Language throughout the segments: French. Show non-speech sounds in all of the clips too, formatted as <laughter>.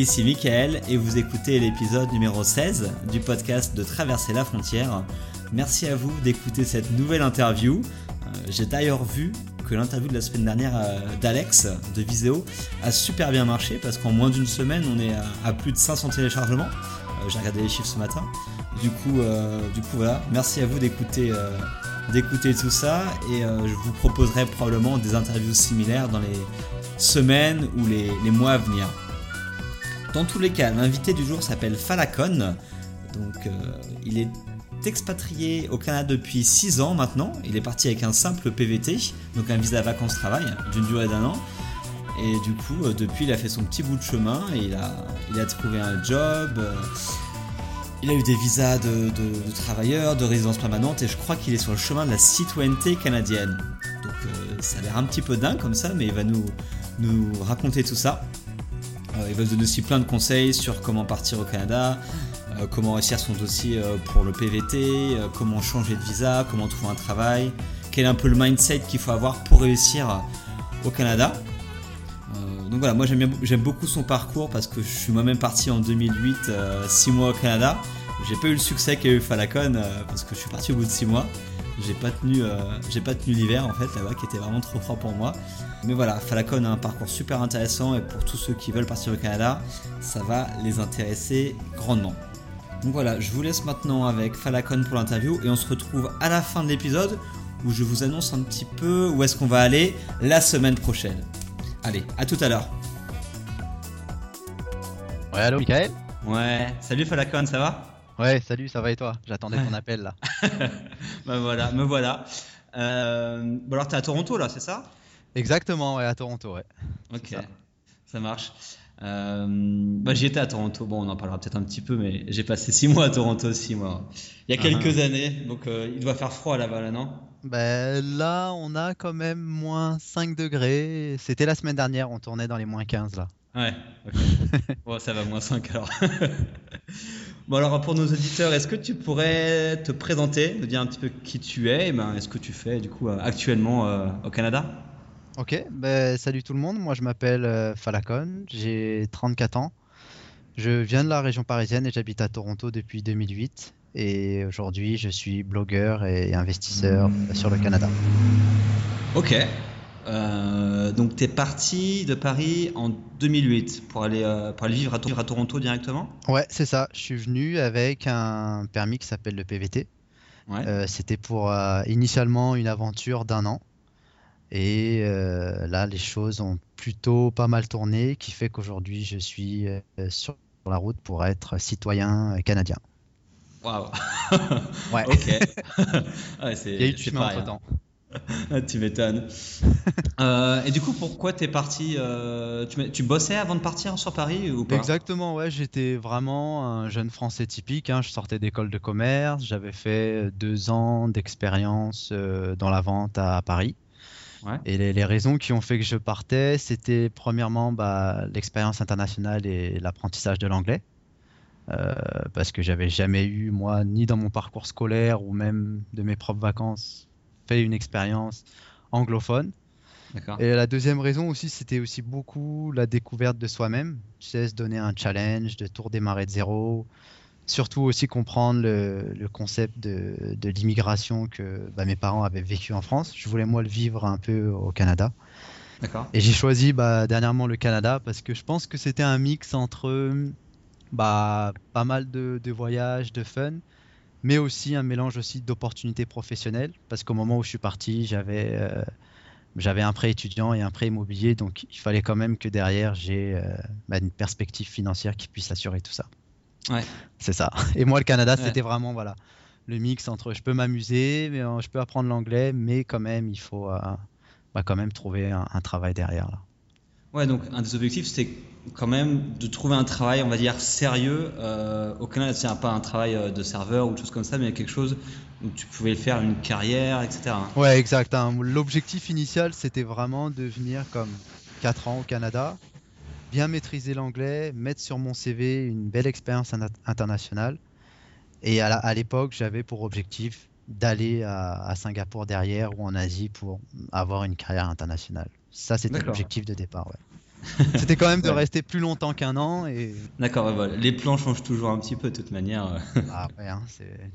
ici Michael et vous écoutez l'épisode numéro 16 du podcast de Traverser la frontière. Merci à vous d'écouter cette nouvelle interview. Euh, J'ai d'ailleurs vu que l'interview de la semaine dernière euh, d'Alex de Viséo a super bien marché parce qu'en moins d'une semaine on est à, plus de 500 téléchargements. Euh, J'ai regardé les chiffres ce matin. Du coup, du coup voilà, merci à vous d'écouter tout ça et je vous proposerai probablement des interviews similaires dans les semaines ou les mois à venir. Dans tous les cas, l'invité du jour s'appelle Falacon. Donc, euh, il est expatrié au Canada depuis 6 ans maintenant. Il est parti avec un simple PVT, donc un visa vacances-travail d'une durée d'un an. Et du coup, euh, depuis, il a fait son petit bout de chemin il a, trouvé un job. euh, il a eu des visas de, de- travailleurs, de résidence permanente, et je crois qu'il est sur le chemin de la citoyenneté canadienne. Donc ça a l'air un petit peu dingue comme ça, mais il va nous raconter tout ça. Il va nous donner aussi plein de conseils sur comment partir au Canada, euh, comment réussir son dossier euh, pour le PVT, euh, comment changer de visa, comment trouver un travail, quel est un peu le mindset qu'il faut avoir pour réussir au Canada. Donc voilà, moi j'aime, beaucoup son parcours parce que je suis moi-même parti en 2008, 6 mois au Canada. J'ai pas eu le succès qu'a eu Falacon euh, parce que je suis parti au bout de 6 mois. J'ai pas tenu, euh, j'ai pas tenu l'hiver en fait là-bas qui était vraiment trop froid pour moi. Mais voilà, Falacon a un parcours super intéressant et pour tous ceux qui veulent partir au Canada, ça va les intéresser grandement. Donc voilà, je vous laisse maintenant avec Falacon pour l'interview et on se retrouve à la fin de l'épisode où je vous annonce un petit peu où est-ce qu'on va aller la semaine prochaine. Allez, à tout à l'heure. Ouais, allô, Michael? Ouais, salut Falacon, ça va? Ouais, salut, ça va et toi? J'attendais ton appel là. <laughs> Bah voilà, me voilà. Euh, bon alors t'es à Toronto là, c'est ça? Exactement, ouais, à Toronto, ouais. Ok, ça. ça. marche. Euh, bah j'y étais à Toronto, bon on en parlera peut-être un petit peu, mais j'ai passé 6 mois à Toronto aussi moi. Il y a Ah. quelques années, donc euh, il doit faire froid là-bas là, non? Ben là, on a quand même moins 5 degrés. C'était la semaine dernière, on tournait dans les moins 15 là. Ouais, ok. <laughs> bon ça va, moins 5 alors. Bon alors pour nos auditeurs, est-ce que tu pourrais te présenter, nous dire un petit peu qui tu es, et ben, est-ce que tu fais du coup euh, actuellement euh, au Canada? Ok, ben salut tout le monde, moi je m'appelle euh, Falacon, j'ai 34 ans. Je viens de la région parisienne et j'habite à Toronto depuis 2008. Et aujourd'hui, je suis blogueur et investisseur sur le Canada. Ok. Euh, donc tu es parti de Paris en 2008 pour aller, euh, pour aller vivre à, Tor- à Toronto directement? Ouais, c'est ça. Je suis venu avec un permis qui s'appelle le PVT. Ouais. Euh, c'était pour initialement une aventure d'un an. Et là, les choses ont plutôt pas mal tourné, qui fait qu'aujourd'hui, je suis sur la route pour être citoyen canadien. Waouh. <laughs> Ouais. ok. <laughs> <laughs> ouais, Il y a eu du chemin pas rien. entre-temps. <laughs> Ah, tu m'étonnes. <laughs> Euh, et du coup, pourquoi t'es parti euh, tu, bossais avant de partir sur Paris ou pas? Exactement, ouais, j'étais vraiment un jeune Français typique. hein. Je sortais d'école de commerce, j'avais fait deux ans d'expérience euh, dans la vente à Paris. Ouais. Et les, les raisons qui ont fait que je partais, c'était premièrement bah, l'expérience internationale et l'apprentissage de l'anglais. Euh, parce que j'avais jamais eu, moi, ni dans mon parcours scolaire ou même de mes propres vacances, fait une expérience anglophone. Et la deuxième raison aussi, c'était aussi beaucoup la découverte de soi-même. Sais, se donner un challenge, de tout redémarrer de zéro. Surtout aussi comprendre le, le concept de, de l'immigration que bah, mes parents avaient vécu en France. Je voulais moi le vivre un peu au Canada. Et j'ai choisi bah, dernièrement le Canada parce que je pense que c'était un mix entre bah, pas mal de, de voyages, de fun, mais aussi un mélange aussi d'opportunités professionnelles. Parce qu'au moment où je suis parti, j'avais euh, j'avais un prêt étudiant et un prêt immobilier, donc il fallait quand même que derrière j'ai euh, bah, une perspective financière qui puisse assurer tout ça. Ouais. C'est ça. Et moi, le Canada, Ouais. c'était vraiment voilà le mix entre je peux m'amuser, mais euh, je peux apprendre l'anglais, mais quand même il faut euh, bah, quand même trouver un, un travail derrière là. Ouais, donc un des objectifs, c'était quand même de trouver un travail, on va dire, sérieux euh, au Canada. C'est pas un travail euh, de serveur ou de choses comme ça, mais quelque chose où tu pouvais faire une carrière, etc. Ouais, exact. hein. L'objectif initial, c'était vraiment de venir comme 4 ans au Canada, bien maîtriser l'anglais, mettre sur mon CV une belle expérience in- internationale. Et à l'époque, j'avais pour objectif d'aller à Singapour derrière ou en Asie pour avoir une carrière internationale. Ça, c'était l'objectif de départ, ouais. <laughs> C'était quand même de Ouais. rester plus longtemps qu'un an et D'accord, ouais, voilà. Les plans changent toujours un petit peu de toute manière. euh. ah ouais, hein,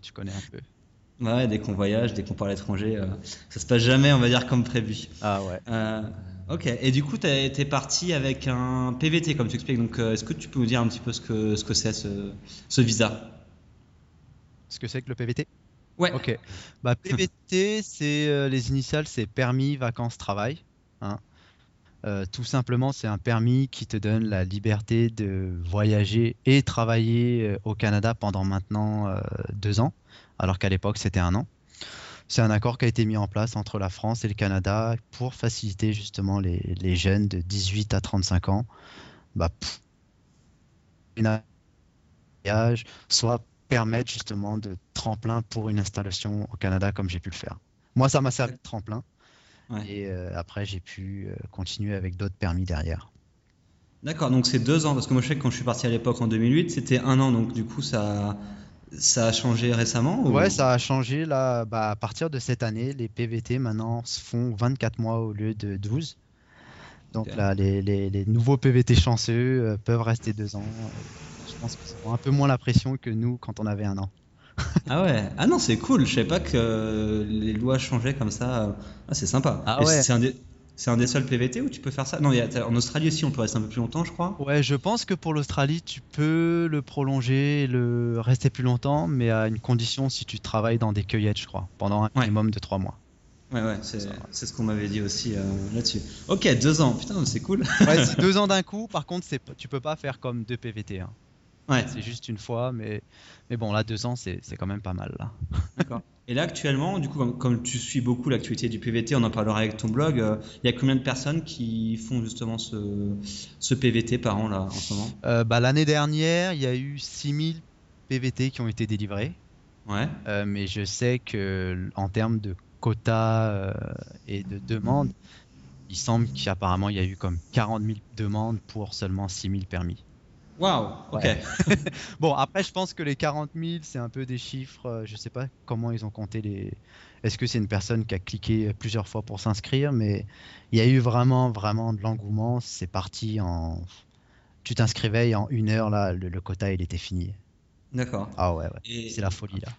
tu connais un peu. Ouais, dès qu'on voyage, dès qu'on part à l'étranger, euh, ça se passe jamais, on va dire, comme prévu. Ah ouais. Euh, ok, et du coup, tu es parti avec un PVT, comme tu expliques. Donc, euh, est-ce que tu peux nous dire un petit peu ce que ce que c'est ce, ce visa? Ce que c'est que le PVT Ouais. Ok. Bah, PVT, c'est les initiales, c'est permis vacances travail. Hein. Euh, tout simplement, c'est un permis qui te donne la liberté de voyager et travailler euh, au Canada pendant maintenant euh, deux ans, alors qu'à l'époque c'était un an. C'est un accord qui a été mis en place entre la France et le Canada pour faciliter justement les, les jeunes de 18 à 35 ans, bah, voyage, soit permettre justement de tremplin pour une installation au Canada comme j'ai pu le faire. Moi, ça m'a servi de tremplin. Ouais. Et euh, après, j'ai pu euh, continuer avec d'autres permis derrière. D'accord, donc c'est deux ans, parce que moi je sais que quand je suis parti à l'époque en 2008, c'était un an, donc du coup ça, ça a changé récemment ou- Ouais, ça a changé là. Bah, à partir de cette année, les PVT maintenant se font 24 mois au lieu de 12. Donc là, les, les- les nouveaux PVT chanceux euh, peuvent rester deux ans. Je pense qu'ils ont un peu moins la pression que nous quand on avait un an. <laughs> Ah ouais, ah non, c'est cool, je savais pas que les lois changeaient comme ça. Ah, c'est sympa. Ah ouais. C'est un, des- c'est un des seuls PVT où tu peux faire ça? Non, y a- en Australie aussi, on peut rester un peu plus longtemps, je crois. Ouais, je pense que pour l'Australie, tu peux le prolonger et le rester plus longtemps, mais à une condition si tu travailles dans des cueillettes, je crois, pendant un Ouais. minimum de trois mois. Ouais, ouais, c'est ce qu'on m'avait dit aussi euh, là-dessus. Ok, deux ans, putain, c'est cool. Ouais, c'est <laughs> deux ans d'un coup. Par contre, c'est, tu peux pas faire comme deux PVT. hein. Ouais, C'est juste une fois, mais, mais bon, là, deux ans, c'est, quand même pas mal. Là. d'accord. Et là, actuellement, du coup, comme, comme tu suis beaucoup l'actualité du PVT, on en parlera avec ton blog, euh, il y a combien de personnes qui font justement ce, ce PVT par an, là, en ce moment? Euh, bah, l'année dernière, il y a eu 6000 PVT qui ont été délivrés. Ouais, Euh, mais je sais que en termes de quotas et de demandes, il semble qu'apparemment il y a eu comme 40 000 demandes pour seulement 6 000 permis. Waouh, ok. Ouais. <laughs> Bon, après, je pense que les 40 000, c'est un peu des chiffres. euh, Je sais pas comment ils ont compté les. Est-ce que c'est une personne qui a cliqué plusieurs fois pour s'inscrire Mais il y a eu vraiment, vraiment de l'engouement. C'est parti en. Tu t'inscrivais et en une heure, là, le, le quota, il était fini. D'accord. Ah ouais, ouais. Et- C'est la folie, là.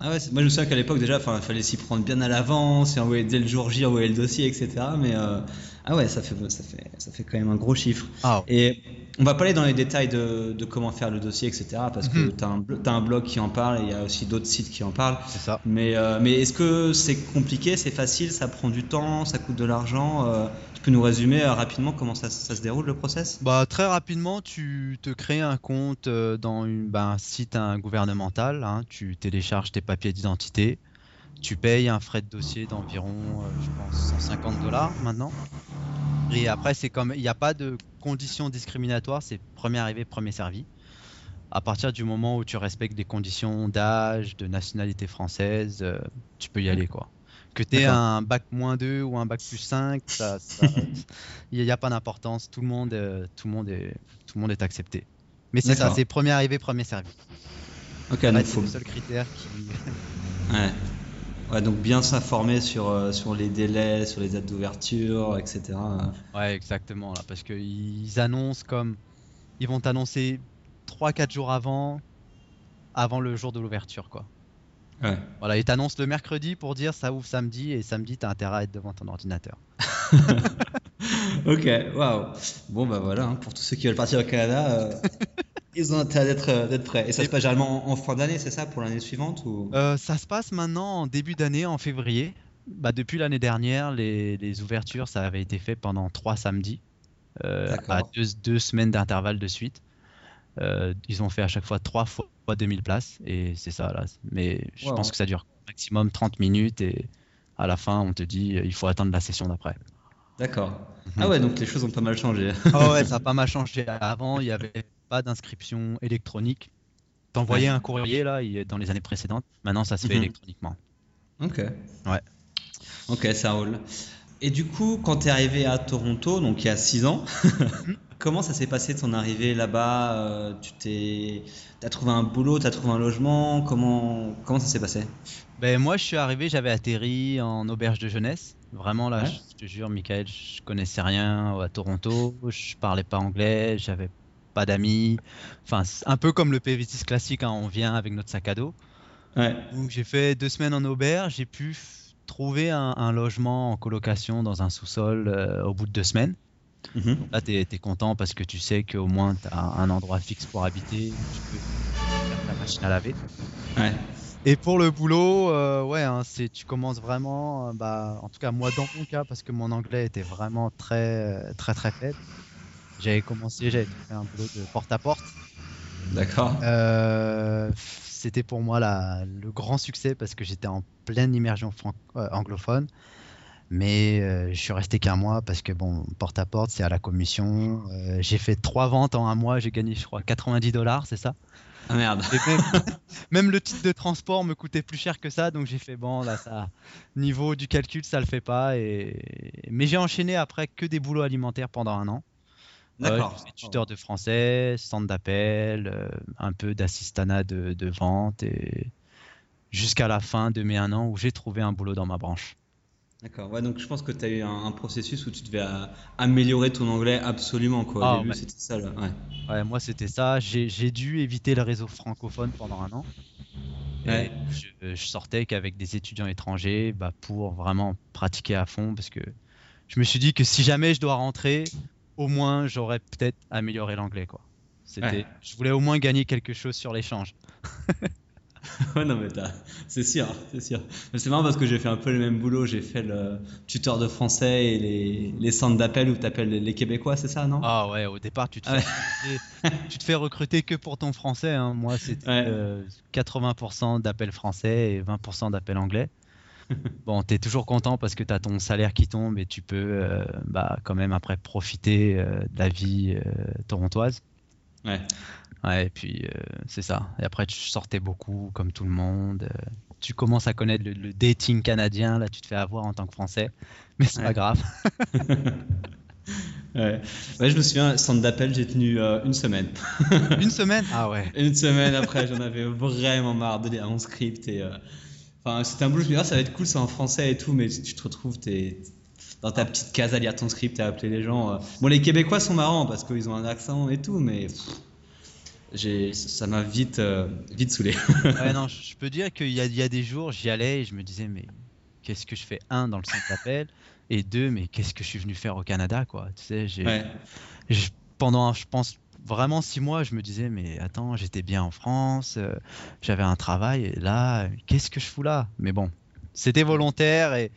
Ah ouais, moi je me souviens qu'à l'époque déjà, il fallait s'y prendre bien à l'avance, et envoyer dès le jour J, envoyer le dossier, etc. Mais euh, ah ouais, ça fait, ça fait, ça fait quand même un gros chiffre. Ah, Et on va pas aller dans les détails de, de comment faire le dossier, etc. Parce que Mhm. tu as, un un blog qui en parle et il y a aussi d'autres sites qui en parlent. c'est ça. Mais, euh, mais est-ce que c'est compliqué, c'est facile, ça prend du temps, ça coûte de l'argent euh, Tu peux nous résumer euh, rapidement comment ça, ça se déroule le process? Bah, très rapidement, tu te crées un compte dans une, bah, un site hein, gouvernemental. hein, tu télécharges tes papiers d'identité. Tu payes un frais de dossier d'environ, euh, je pense, 150 dollars maintenant. Et après, c'est comme, il n'y a pas de conditions discriminatoires, c'est premier arrivé, premier servi. À partir du moment où tu respectes des conditions d'âge, de nationalité française, euh, tu peux y aller, quoi. Que tu aies un bac moins 2 ou un bac plus 5, ça, ça- <laughs> il n'y a pas d'importance. Tout le monde, euh, tout le monde est, tout le monde est accepté. Mais c'est ça, c'est premier arrivé, premier servi. Ok, donc faut le seul critère qui. Ouais. Ouais, donc bien s'informer sur, euh, sur les délais, sur les dates d'ouverture, etc. Ouais, exactement là, parce qu'ils annoncent comme, ils vont t'annoncer 3-4 jours avant, avant le jour de l'ouverture, quoi. Ouais. Voilà, ils t'annoncent le mercredi pour dire ça ouvre samedi et samedi t'as intérêt à être devant ton ordinateur. <laughs> Ok, waouh. Bon, bah voilà, hein, pour tous ceux qui veulent partir au Canada, euh, <laughs> ils ont intérêt d'être euh, d'être prêts. Et ça se passe généralement en, en fin d'année, c'est ça, pour l'année suivante ou... Euh, ça se passe maintenant en début d'année, en février. Bah, depuis l'année dernière, les, les ouvertures, ça avait été fait pendant trois samedis, euh, D'accord. à deux, deux semaines d'intervalle de suite. Euh, ils ont fait à chaque fois trois fois 2000 places, et c'est ça là. Mais je Wow. pense que ça dure maximum 30 minutes, et à la fin, on te dit il faut attendre la session d'après. D'accord. Mhm. Ah ouais, donc les choses ont pas mal changé. Ah ouais, <laughs> ça a pas mal changé. Avant, il n'y avait pas d'inscription électronique. T'envoyais un courrier là dans les années précédentes. Maintenant, ça se fait mhm. électroniquement. Ok. Ouais. Ok, ça roule. Et du coup, quand tu es arrivé à Toronto, donc il y a 6 ans, mhm. <laughs> comment ça s'est passé ton arrivée là-bas euh, Tu t'es, as trouvé un boulot, tu as trouvé un logement Comment, comment ça s'est passé? Ben, Moi, je suis arrivé, j'avais atterri en auberge de jeunesse. Vraiment, là, je te jure, Michael, je connaissais rien à Toronto, je parlais pas anglais, j'avais pas d'amis. Enfin, un peu comme le PV6 classique, hein, on vient avec notre sac à dos. Donc j'ai fait deux semaines en auberge, j'ai pu trouver un, logement en colocation dans un sous-sol euh, au bout de deux semaines. Mhm. là, tu es, content parce que tu sais qu'au moins tu as un endroit fixe pour habiter, tu peux faire ta machine à laver. Et pour le boulot, euh, ouais, hein, c'est tu commences vraiment, euh, bah, en tout cas moi dans mon cas, parce que mon anglais était vraiment très très très faible. J'avais commencé, j'avais fait un boulot de porte à porte. D'accord. Euh, c'était pour moi la, le grand succès parce que j'étais en pleine immersion euh, anglophone. Mais euh, je suis resté qu'un mois parce que bon, porte à porte, c'est à la commission. j'ai fait trois ventes en un mois, j'ai gagné, je crois, 90 dollars, c'est ça? Ah merde. <laughs> même, le titre de transport me coûtait plus cher que ça, donc j'ai fait bon, là, ça, niveau du calcul, ça le fait pas. Et... Mais j'ai enchaîné après que des boulots alimentaires pendant un an. D'accord. tuteur de français, centre d'appel, euh, un peu d'assistanat de, vente et jusqu'à la fin de mes un an où j'ai trouvé un boulot dans ma branche. D'accord, ouais, donc je pense que tu as eu un, processus où tu devais euh, améliorer ton anglais absolument. Quoi. Au ah, début, c'était ça. Là. Ouais. ouais. moi, c'était ça. J'ai dû éviter le réseau francophone pendant un an. Ouais. Je, je, sortais qu'avec des étudiants étrangers bah, pour vraiment pratiquer à fond parce que je me suis dit que si jamais je dois rentrer, au moins j'aurais peut-être amélioré l'anglais quoi. C'était, je voulais au moins gagner quelque chose sur l'échange. <laughs> ouais non mais c'est sûr, c'est sûr. c'est marrant parce que j'ai fait un peu le même boulot. J'ai fait le tuteur de français et les, les centres d'appel où tu appelles les Québécois, c'est ça non? Ah ouais, au départ tu te, fais recruter, tu te fais recruter que pour ton français. Hein. Moi c'était 80% euh, d'appels français et 20% d'appels anglais. <laughs> bon, tu es toujours content parce que tu as ton salaire qui tombe et tu peux euh, bah, quand même après profiter euh, de la vie euh, torontoise. Ouais. Ouais, et puis c'est ça. Et après, tu sortais beaucoup comme tout le monde. tu commences à connaître le, dating canadien. Là, tu te fais avoir en tant que Français. Mais c'est pas grave. <laughs> ouais. ouais. je me souviens, centre d'appel, j'ai tenu une semaine. une semaine? Ah ouais. <laughs> Une semaine après, j'en avais vraiment marre de lire mon script et Enfin, c'était un boulot, je me dis, ah, ça va être cool, c'est en français et tout, mais tu te retrouves, t'es dans ta petite case à lire ton script, à appeler les gens. Euh. Bon, les Québécois sont marrants parce qu'ils ont un accent et tout, mais j'ai, ça m'a vite, euh, vite saoulé. ouais, <laughs> non, je peux dire qu'il y a, y a des jours, j'y allais et je me disais, mais qu'est-ce que je fais Un, dans le centre d'appel, et deux, mais qu'est-ce que je suis venu faire au Canada, quoi. Tu sais, j'ai, pendant, je pense, vraiment six mois, je me disais, mais attends, j'étais bien en France, euh, j'avais un travail, et là, qu'est-ce que je fous là? Mais bon, c'était volontaire et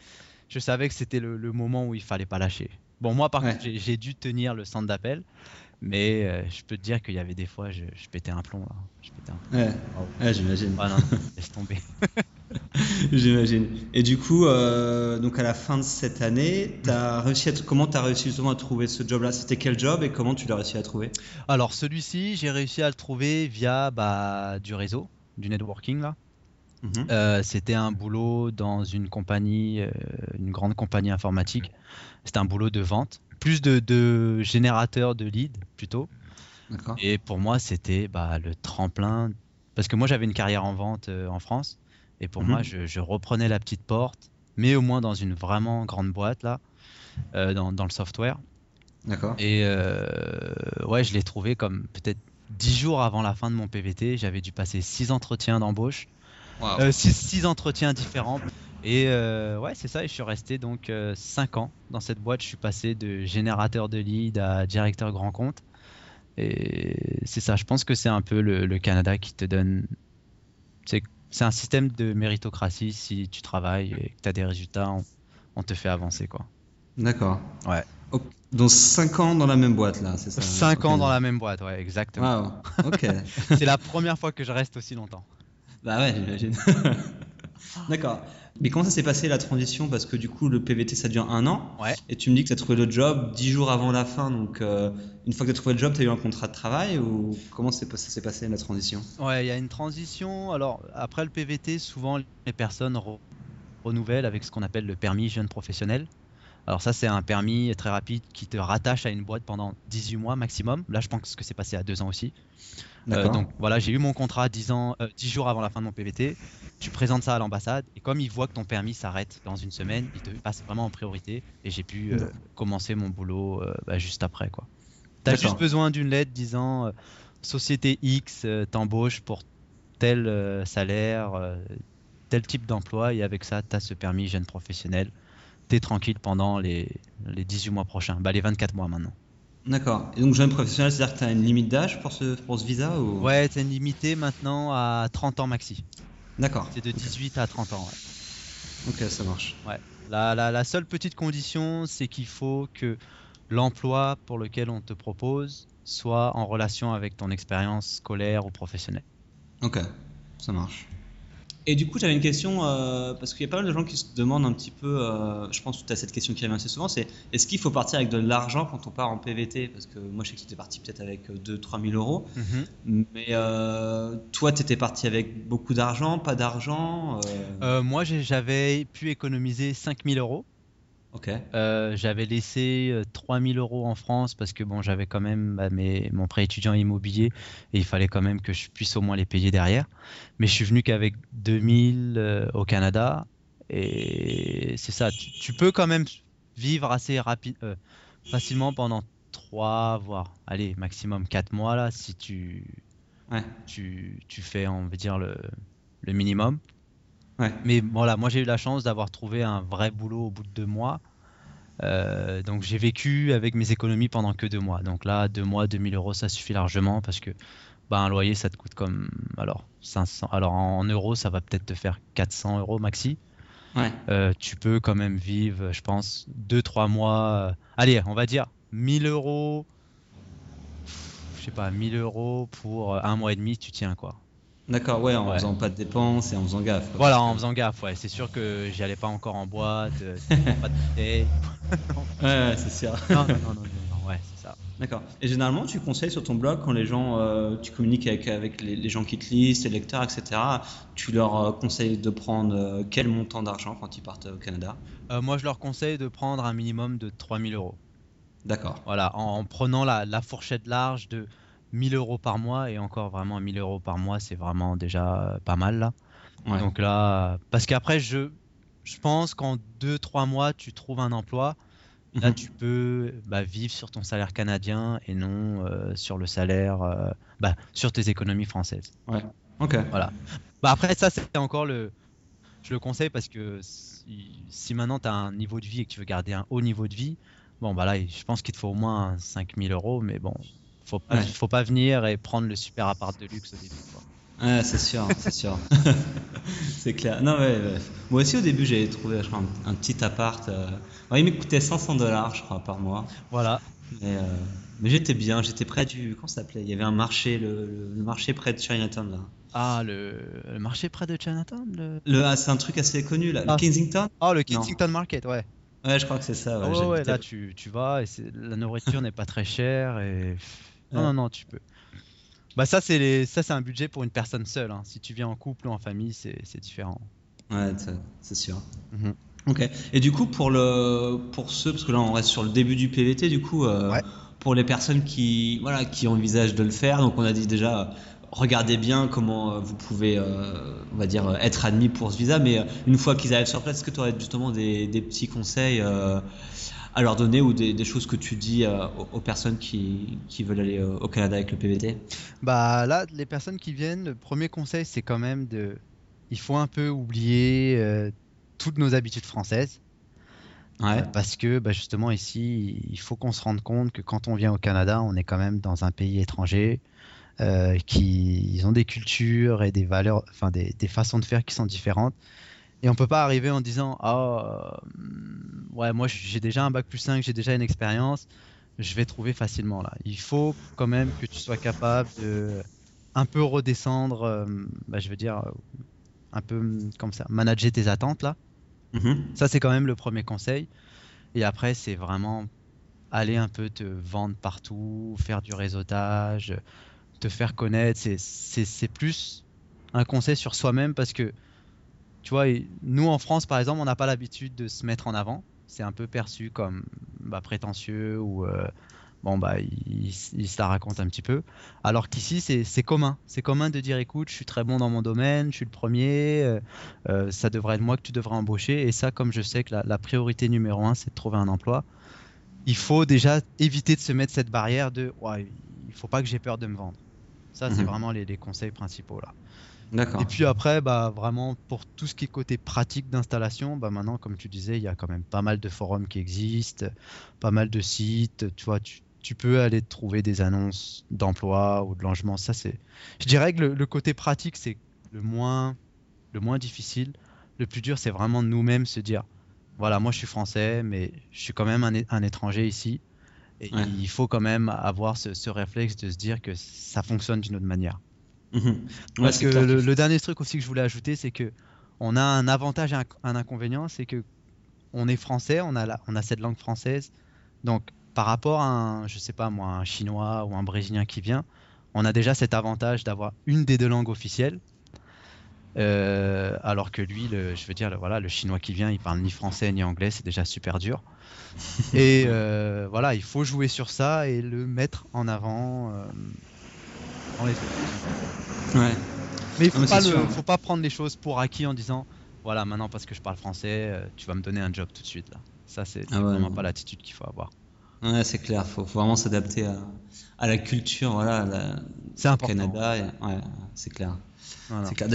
je savais que c'était le, moment où il fallait pas lâcher. Bon, moi, par contre, j'ai dû tenir le centre d'appel, mais euh, je peux te dire qu'il y avait des fois, je, pétais un plomb. Je pétais un plomb. Ouais, j'imagine. Ah <laughs> non, laisse tomber. <laughs> <laughs> J'imagine. Et du coup, euh, donc à la fin de cette année, as réussi à comment tu as réussi justement à trouver ce job-là? C'était quel job et comment tu l'as réussi à trouver? Alors celui-ci, j'ai réussi à le trouver via bah, du réseau, du networking là. Mhm. Euh, c'était un boulot dans une compagnie, euh, une grande compagnie informatique. C'était un boulot de vente, plus de, de générateur de leads plutôt. Et pour moi, c'était bah, le tremplin. Parce que moi, j'avais une carrière en vente en France. Et pour moi, mhm. je, reprenais la petite porte, mais au moins dans une vraiment grande boîte, là, euh, dans, le software. D'accord. Et euh, ouais, je l'ai trouvé comme peut-être dix jours avant la fin de mon PVT. J'avais dû passer six entretiens d'embauche. Euh, six, entretiens différents. Et ouais, c'est ça. Et je suis resté donc 5 ans dans cette boîte. Je suis passé de générateur de lead à directeur grand compte. Et c'est ça. Je pense que c'est un peu le, le Canada qui te donne. C'est c'est un système de méritocratie. Si tu travailles et que tu as des résultats, on, te fait avancer. quoi. D'accord. Ouais. Donc 5 ans dans la même boîte là, c'est ça 5 ans dans la même boîte, ouais, exactement. Wow. Ok. <laughs> c'est la première fois que je reste aussi longtemps. Bah ouais, j'imagine. <laughs> D'accord. Mais comment ça s'est passé la transition? Parce que du coup, le PVT, ça dure un an. Ouais. Et tu me dis que tu as trouvé le job dix jours avant la fin. Donc, euh, une fois que tu as trouvé le job, tu as eu un contrat de travail Ou comment ça s'est passé la transition? Ouais, il y a une transition. Alors, après le PVT, souvent, les personnes re- renouvellent avec ce qu'on appelle le permis jeune professionnel. Alors ça, c'est un permis très rapide qui te rattache à une boîte pendant 18 mois maximum. Là, je pense que c'est passé à 2 ans aussi. Euh, donc voilà, j'ai eu mon contrat 10, ans, euh, 10 jours avant la fin de mon PVT. Tu présentes ça à l'ambassade et comme ils voient que ton permis s'arrête dans une semaine, ils te passent vraiment en priorité et j'ai pu euh, commencer mon boulot bah, juste après. quoi. T'as juste besoin d'une lettre disant Société X t'embauche pour tel salaire, tel type d'emploi et avec ça, tu as ce permis jeune professionnel. T'es tranquille pendant les, les 18 mois prochains, bah, les 24 mois maintenant. D'accord. Et donc, jeune professionnel, c'est-à-dire que tu as une limite d'âge pour ce, pour ce visa ou... Ouais, c'est limité maintenant à 30 ans maxi. D'accord. C'est de 18 à 30 ans. ouais. Ok, ça marche. La, la- la seule petite condition, c'est qu'il faut que l'emploi pour lequel on te propose soit en relation avec ton expérience scolaire ou professionnelle. Ok, ça marche. Et du coup, j'avais une question, euh, parce qu'il y a pas mal de gens qui se demandent un petit peu, euh, je pense que tu as cette question qui revient assez souvent, c'est est-ce qu'il faut partir avec de l'argent quand on part en PVT Parce que moi, je sais que tu étais parti peut-être avec 2-3 000 euros, mais euh, toi, tu étais parti avec beaucoup d'argent, pas d'argent euh, Euh, moi, j'avais pu économiser 5000 euros. Ok, Euh, j'avais laissé euh, 3000 euros en France parce que bon, j'avais quand même bah, mes- mon prêt étudiant immobilier et il fallait quand même que je puisse au moins les payer derrière. Mais je suis venu qu'avec 2000 euh, au Canada et c'est ça. Tu, tu peux quand même vivre assez rapide, euh, facilement pendant 3 voire allez maximum 4 mois là si tu ouais, tu, tu fais on va dire le, le minimum. Ouais. Mais voilà, moi j'ai eu la chance d'avoir trouvé un vrai boulot au bout de deux mois. Euh, donc j'ai vécu avec mes économies pendant que deux mois. Donc là, deux mois, 2000 euros, ça suffit largement parce que bah, un loyer, ça te coûte comme alors 500. Alors en euros, ça va peut-être te faire 400 euros maxi. ouais. Euh, tu peux quand même vivre, je pense, deux, trois mois. euh, allez, on va dire 1000 euros. Je sais pas, 1000 euros pour un mois et demi, tu tiens quoi. D'accord, ouais, en Ouais. faisant pas de dépenses et en faisant gaffe. quoi. Voilà, en faisant gaffe, ouais. C'est sûr que j'y allais pas encore en boîte, euh, <laughs> pas de bouteille. Ouais, ouais, c'est sûr. Non, non, non, non, non, non, ouais, c'est ça. D'accord. Et généralement, tu conseilles sur ton blog, quand les gens, euh, tu communiques avec, avec les, les gens qui te lisent, les lecteurs, etc., tu leur euh, conseilles de prendre euh, quel montant d'argent quand ils partent au Canada? Euh, moi, je leur conseille de prendre un minimum de 3000 euros. D'accord. Voilà, en, en prenant la, la fourchette large de 1000 euros par mois, et encore vraiment 1000 euros par mois, c'est vraiment déjà euh, pas mal là. Ouais. Donc là, parce qu'après, je, je pense qu'en 2-3 mois, tu trouves un emploi. Là, Mhm. tu peux bah, vivre sur ton salaire canadien et non euh, sur le salaire, euh, bah, sur tes économies françaises. Ok. Bah après, ça, c'est encore le. Je le conseille parce que si, si maintenant tu as un niveau de vie et que tu veux garder un haut niveau de vie, bon, bah là, je pense qu'il te faut au moins 5000 euros, mais bon, faut pas, Ouais. faut pas venir et prendre le super appart de luxe au début. quoi. Ouais, c'est sûr, c'est sûr. <laughs> c'est clair. Non, ouais, ouais. Moi aussi, au début, j'avais trouvé je crois, un, un petit appart. euh, il me coûtait 500 dollars, je crois, par mois. Voilà. Mais, euh, mais j'étais bien, j'étais près du. Comment ça s'appelait? Il y avait un marché, le, marché près de Chinatown, là. Ah, le, le marché près de Chinatown le... Le, ah, c'est un truc assez connu, là. Le Ah, Kensington? Oh, le Kensington Market, ouais. Ouais, je crois que c'est ça. Ouais, Ah ouais, ouais, j'habitais- là, tu, tu vas et la nourriture <laughs> n'est pas très chère et. Non, non, non, tu peux. Bah, ça, c'est les... ça, c'est un budget pour une personne seule. hein. Si tu viens en couple ou en famille, c'est différent. Ouais, c'est- sûr. Mhm. Ok. Et du coup, pour le, pour ceux, parce que là, on reste sur le début du PVT, du coup, euh, Ouais. pour les personnes qui, voilà, qui envisagent de le faire, donc on a dit déjà, regardez bien comment euh, vous pouvez, euh, on va dire, être admis pour ce visa, mais une fois qu'ils arrivent sur place, est-ce que tu aurais justement des, des petits conseils euh, à leur donner ou des, des choses que tu dis euh, aux, aux personnes qui, qui veulent aller euh, au Canada avec le PVT Bah là, les personnes qui viennent, le premier conseil, c'est quand même de. Il faut un peu oublier euh, toutes nos habitudes françaises. Ouais. Euh, parce que bah, justement, ici, il faut qu'on se rende compte que quand on vient au Canada, on est quand même dans un pays étranger. qui ils ont des cultures et des valeurs, enfin des, des façons de faire qui sont différentes. Et on peut pas arriver en disant ah hum, ouais moi j'ai déjà un bac plus 5, j'ai déjà une expérience, je vais trouver facilement là. Il faut quand même que tu sois capable de un peu redescendre, euh, bah, je veux dire, euh, un peu comme ça, manager tes attentes là. Mhm. Ça, c'est quand même le premier conseil. Et après, c'est vraiment aller un peu te vendre partout, faire du réseautage, te faire connaître. C'est plus un conseil sur soi-même parce que, tu vois, nous en France, par exemple, on n'a pas l'habitude de se mettre en avant. C'est un peu perçu comme bah, prétentieux ou euh, bon bah il, se la raconte un petit peu. Alors qu'ici c'est commun, c'est commun de dire écoute je suis très bon dans mon domaine, je suis le premier, euh, euh, ça devrait être moi que tu devrais embaucher et ça comme je sais que la, priorité numéro un c'est de trouver un emploi, il faut déjà éviter de se mettre cette barrière de ouais, il faut pas que j'ai peur de me vendre. Ça c'est mhm. vraiment les, les, conseils principaux là. Et puis après, bah, vraiment, pour tout ce qui est côté pratique d'installation, bah, maintenant, comme tu disais, il y a quand même pas mal de forums qui existent, pas mal de sites. Tu vois, tu, tu peux aller trouver des annonces d'emploi ou de logement. Ça, c'est. Je dirais que le, côté pratique, c'est le moins, le moins difficile. Le plus dur, c'est vraiment nous-mêmes se dire voilà, moi je suis français, mais je suis quand même un, étranger ici. Et il faut quand même avoir ce, réflexe de se dire que ça fonctionne d'une autre manière. Mhm. Parce que le, dernier truc aussi que je voulais ajouter, c'est que on a un avantage et un, inconvénient, c'est que on est français, on a, on a cette langue française. Donc par rapport à un, je sais pas moi, un chinois ou un brésilien qui vient, on a déjà cet avantage d'avoir une des deux langues officielles. Euh, alors que lui, le, je veux dire, le, voilà, le chinois qui vient, il parle ni français ni anglais, c'est déjà super dur. <laughs> et euh, voilà, il faut jouer sur ça et le mettre en avant euh, Ouais. Mais il faut, pas faut pas prendre les choses pour acquis en disant, voilà, maintenant parce que je parle français, tu vas me donner un job tout de suite là. Ça, c'est ah vraiment pas l'attitude qu'il faut avoir. Ouais, c'est clair, faut, faut vraiment s'adapter à, à, la culture, voilà, important. Canada, ouais, c'est clair.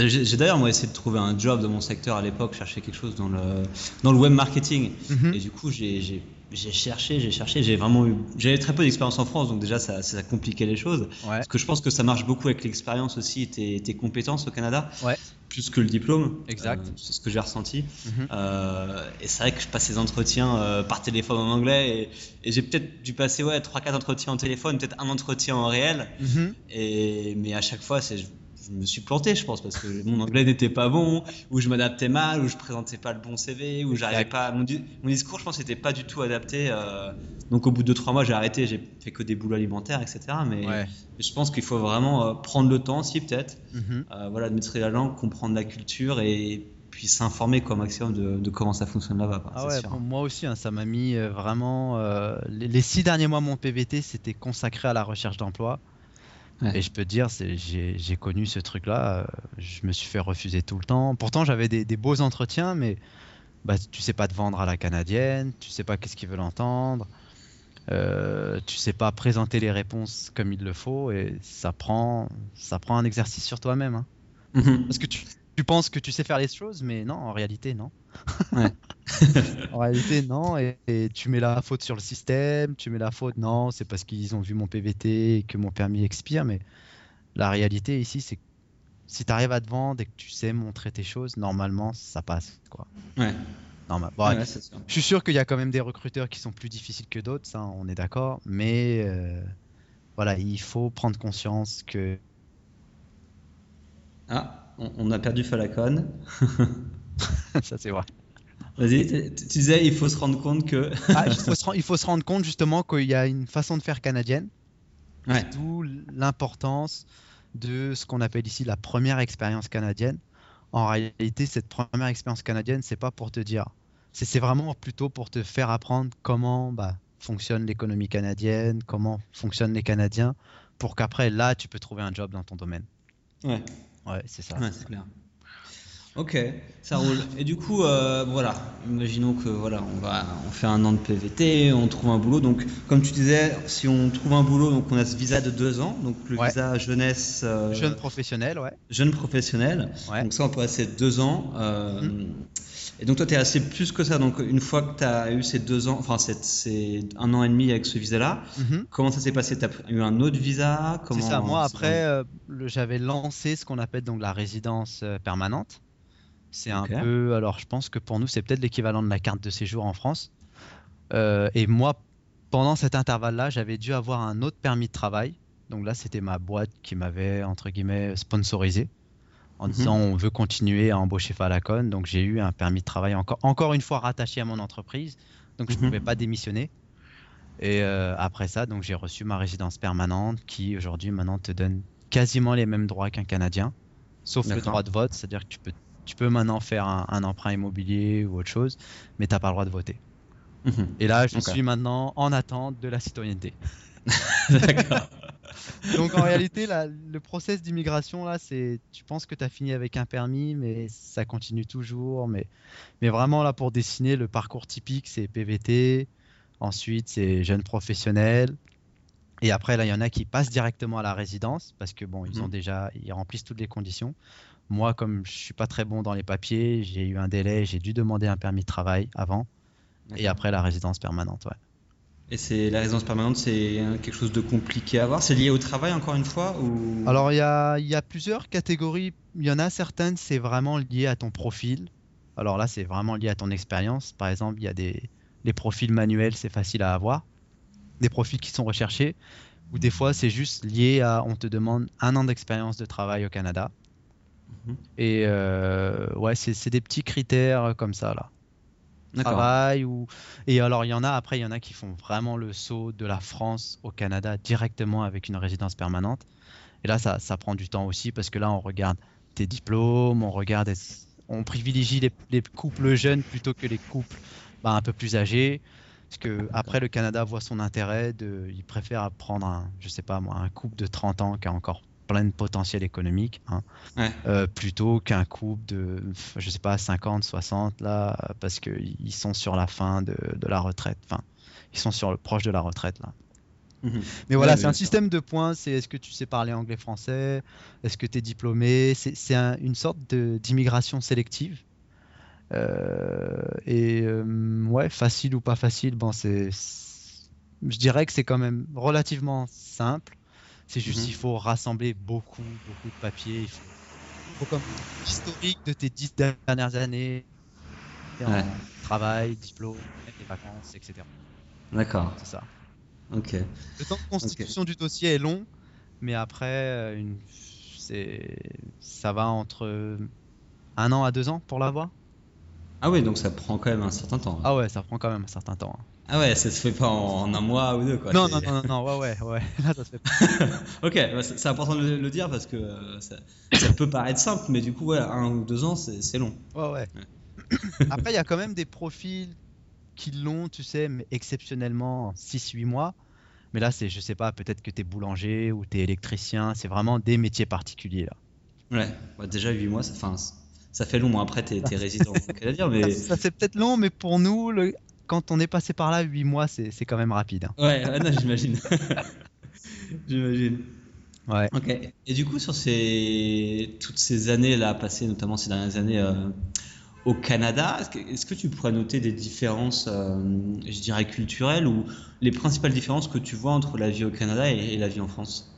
J'ai d'ailleurs moi essayé de trouver un job dans mon secteur à l'époque, chercher quelque chose dans le dans le web marketing. Mhm. Et du coup, j'ai j'ai cherché, j'ai cherché, j'ai vraiment eu, j'avais très peu d'expérience en France, donc déjà ça, ça compliquait les choses. Parce que je pense que ça marche beaucoup avec l'expérience aussi tes, tes, compétences au Canada, ouais. plus que le diplôme. Exact. Euh, c'est ce que j'ai ressenti. Mhm. euh, et c'est vrai que je passe des entretiens euh, par téléphone en anglais et, et j'ai peut-être dû passer ouais trois quatre entretiens en téléphone, peut-être un entretien en réel. Mhm. Et mais à chaque fois c'est je me suis planté, je pense, parce que mon anglais n'était pas bon, ou je m'adaptais mal, ou je présentais pas le bon CV, ou j'arrivais pas. Mon, mon, discours, je pense, n'était pas du tout adapté. Euh, donc, au bout de 2-3 mois, j'ai arrêté, j'ai fait que des boulots alimentaires, etc. Mais, je pense qu'il faut vraiment euh, prendre le temps, si peut-être, mhm. euh, voilà, de maîtriser la langue, comprendre la culture et puis s'informer comme maximum de, comment ça fonctionne là-bas. Ah ouais, moi aussi, hein, ça m'a mis vraiment. Les, les, six derniers mois, mon PVT, c'était consacré à la recherche d'emploi. Et je peux te dire, j'ai connu ce truc-là. Euh, je me suis fait refuser tout le temps. Pourtant, j'avais des, beaux entretiens, mais bah, tu sais pas te vendre à la canadienne, tu sais pas qu'est-ce qu'ils veulent entendre, euh, tu sais pas présenter les réponses comme il le faut, et ça prend, ça prend un exercice sur toi-même. Hein. Mhm. Parce que tu, tu penses que tu sais faire les choses, mais non, en réalité, non. <laughs> en réalité, non. Et, tu mets la faute sur le système, tu mets la faute, non, c'est parce qu'ils ont vu mon PVT et que mon permis expire. Mais la réalité ici, c'est que si tu arrives à te vendre et que tu sais montrer tes choses, normalement, ça passe. Quoi. Ouais. Normal. je suis sûr qu'il y a quand même des recruteurs qui sont plus difficiles que d'autres, ça, on est d'accord. Mais euh, voilà, il faut prendre conscience que. Ah on, a perdu Falacon. <laughs> ça c'est vrai. Vas-y, tu disais il faut se rendre compte que. Ah, il, faut se rendre compte justement qu'il y a une façon de faire canadienne. Ouais. D'où l'importance de ce qu'on appelle ici la première expérience canadienne. En réalité, cette première expérience canadienne, c'est pas pour te dire. C'est vraiment plutôt pour te faire apprendre comment bah, fonctionne l'économie canadienne, comment fonctionnent les Canadiens, pour qu'après, là, tu peux trouver un job dans ton domaine. Ouais. Ouais, c'est ça. Ouais, c'est clair. Ok, ça roule. Et du coup, euh, voilà, imaginons que voilà, on va, on fait un an de PVT, on trouve un boulot. Donc, comme tu disais, si on trouve un boulot, donc on a ce visa de deux ans, donc le visa jeunesse. Euh, jeune professionnel, ouais. Jeune professionnel. Donc ça, on peut rester deux ans. Euh, mhm. Et donc toi, tu es assez plus que ça. Donc une fois que tu as eu ces deux ans, enfin c'est un an et demi avec ce visa-là, mhm. comment ça s'est passé? Tu as eu un autre visa? C'est ça. Moi, après, euh, j'avais lancé ce qu'on appelle donc la résidence euh, permanente. C'est un peu, alors je pense que pour nous, c'est peut-être l'équivalent de la carte de séjour en France. Euh, et moi, pendant cet intervalle-là, j'avais dû avoir un autre permis de travail. Donc là, c'était ma boîte qui m'avait, entre guillemets, sponsorisé. En Mhm. disant on veut continuer à embaucher Falacon. Donc j'ai eu un permis de travail encore, encore une fois rattaché à mon entreprise. Donc je ne Mhm. pouvais pas démissionner. Et euh, après ça, donc j'ai reçu ma résidence permanente qui aujourd'hui maintenant te donne quasiment les mêmes droits qu'un Canadien, sauf le droit de vote, c'est-à-dire que tu peux, tu peux maintenant faire un, un emprunt immobilier ou autre chose, mais tu n'as pas le droit de voter. Mhm. Et là, je suis maintenant en attente de la citoyenneté. <laughs> <laughs> D'accord. <laughs> Donc en réalité, le process d'immigration, là, c'est, tu penses que tu as fini avec un permis, mais ça continue toujours. Mais, mais vraiment, là, pour dessiner le parcours typique, c'est PVT, ensuite c'est jeune professionnel. Et après, là, il y en a qui passent directement à la résidence parce que bon, ils ont Mhm. déjà, ils remplissent toutes les conditions. Moi, comme je suis pas très bon dans les papiers, j'ai eu un délai, j'ai dû demander un permis de travail avant, et après la résidence permanente. Ouais. Et c'est la résidence permanente, c'est quelque chose de compliqué à avoir. C'est lié au travail encore une fois ou? Alors, il y a, il y a plusieurs catégories. Il y en a certaines, c'est vraiment lié à ton profil. Alors là, c'est vraiment lié à ton expérience. Par exemple, il y a des les profils manuels, c'est facile à avoir. Des profils qui sont recherchés. Ou des fois, c'est juste lié à, on te demande un an d'expérience de travail au Canada. Mhm. Et euh, ouais, c'est des petits critères comme ça, là. Travail ou et alors il y en a après il y en a qui font vraiment le saut de la France au Canada directement avec une résidence permanente. Et là ça, ça prend du temps aussi parce que là on regarde tes diplômes on regarde on privilégie les, les couples jeunes plutôt que les couples bah, un peu plus âgés. Parce que après le Canada voit son intérêt il préfère prendre un je sais pas moi un couple de 30 ans qui a encore plein de potentiel économique hein, Ouais. euh, plutôt qu'un couple de, je sais pas, 50, 60 là, parce qu'ils sont sur la fin de, de la retraite. Enfin, ils sont sur le proche de la retraite là. Mhm. Mais voilà, Ouais, c'est un système de points. C'est est-ce que tu sais parler anglais-français Est-ce que tu es diplômé C'est c'est un- une sorte de- d'immigration sélective. Euh, et euh, ouais, facile ou pas facile, bon, c'est, c'est- je dirais que c'est quand même relativement simple. C'est juste Mhm. il faut rassembler beaucoup, beaucoup de papiers. Il faut, il faut comme historique de tes dix dernières années, Ouais. travail, diplôme, les vacances, etc. D'accord. C'est ça. Ok. Le temps de constitution du dossier est long, mais après, euh, une... c'est... ça va entre un an à deux ans pour l'avoir? Ah oui, donc ça prend quand même un certain temps. Ah ouais, ça prend quand même un certain temps. Ah ouais, ça se fait pas en, en un mois ou deux quoi. non, c'est- non, non, non, non, ouais, ouais, ouais. <laughs> Là, ça se fait pas. <laughs> Ok, bah, c'est c'est important de le, dire parce que euh, ça, ça peut paraître simple, mais du coup, ouais, un ou deux ans, c'est c'est long. Ouais, ouais. <coughs> Après, il y a quand même des profils qui l'ont, tu sais, mais exceptionnellement en 6-8 mois. Mais là, c'est, je sais pas, peut-être que tu es boulanger ou tu es électricien. C'est vraiment des métiers particuliers, là. Ouais, ouais, déjà 8 mois, ça, fait long. Après, t'es t'es résident, donc à dire, mais. Ça, ça fait peut-être long, mais pour nous, le- quand on est passé par là, 8 mois, c'est, c'est quand même rapide. hein. Ouais, ouais, non, j'imagine. <laughs> J'imagine. Ouais. Ok. Et du coup, sur ces... toutes ces années-là, passées, notamment ces dernières années euh, au Canada, est-ce que, tu pourrais noter des différences, euh, je dirais, culturelles ou les principales différences que tu vois entre la vie au Canada et, et la vie en France?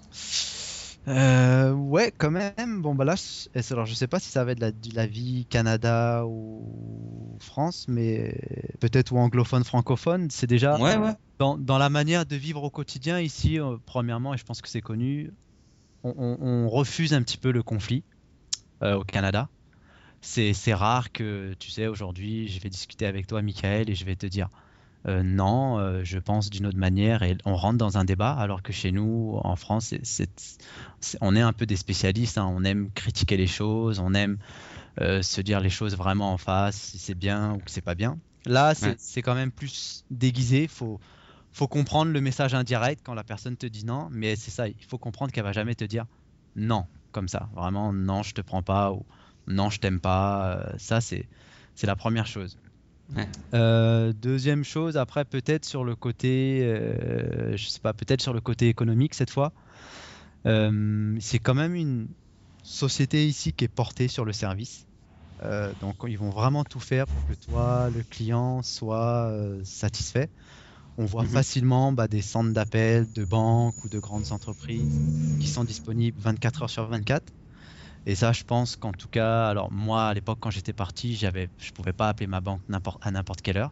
Euh, ouais, quand même. Bon, bah là, je- alors je sais pas si ça va être la, de la vie Canada ou France, mais peut-être ou anglophone, francophone. C'est déjà Ouais, ouais. dans, dans la manière de vivre au quotidien ici, euh, premièrement, et je pense que c'est connu, on, on- on refuse un petit peu le conflit euh, au Canada. C'est c'est rare que, tu sais, aujourd'hui, je vais discuter avec toi, Michael, et je vais te dire euh, non, euh, je pense d'une autre manière, et on rentre dans un débat, alors que chez nous, en France, on est un peu des spécialistes, hein, on aime critiquer les choses, on aime euh, se dire les choses vraiment en face, si c'est bien ou que c'est pas bien. Là, c'est Ouais. quand même plus déguisé, faut, faut comprendre le message indirect quand la personne te dit non, mais c'est ça, il faut comprendre qu'elle va jamais te dire non, comme ça, vraiment non, je te prends pas, ou non, je t'aime pas, ça c'est c'est la première chose. Ouais. Euh, deuxième chose, après peut-être sur le côté, euh, je sais pas, peut-être sur le côté économique cette fois, euh, c'est quand même une société ici qui est portée sur le service. Donc ils vont vraiment tout faire pour que toi, le client, soit satisfait. On voit Mhm. facilement bah, des centres d'appel de banques ou de grandes entreprises qui sont disponibles 24 heures sur 24. Et ça, je pense qu'en tout cas, alors moi, à l'époque, quand j'étais parti, j'avais, je pouvais pas appeler ma banque n'importe, à n'importe quelle heure.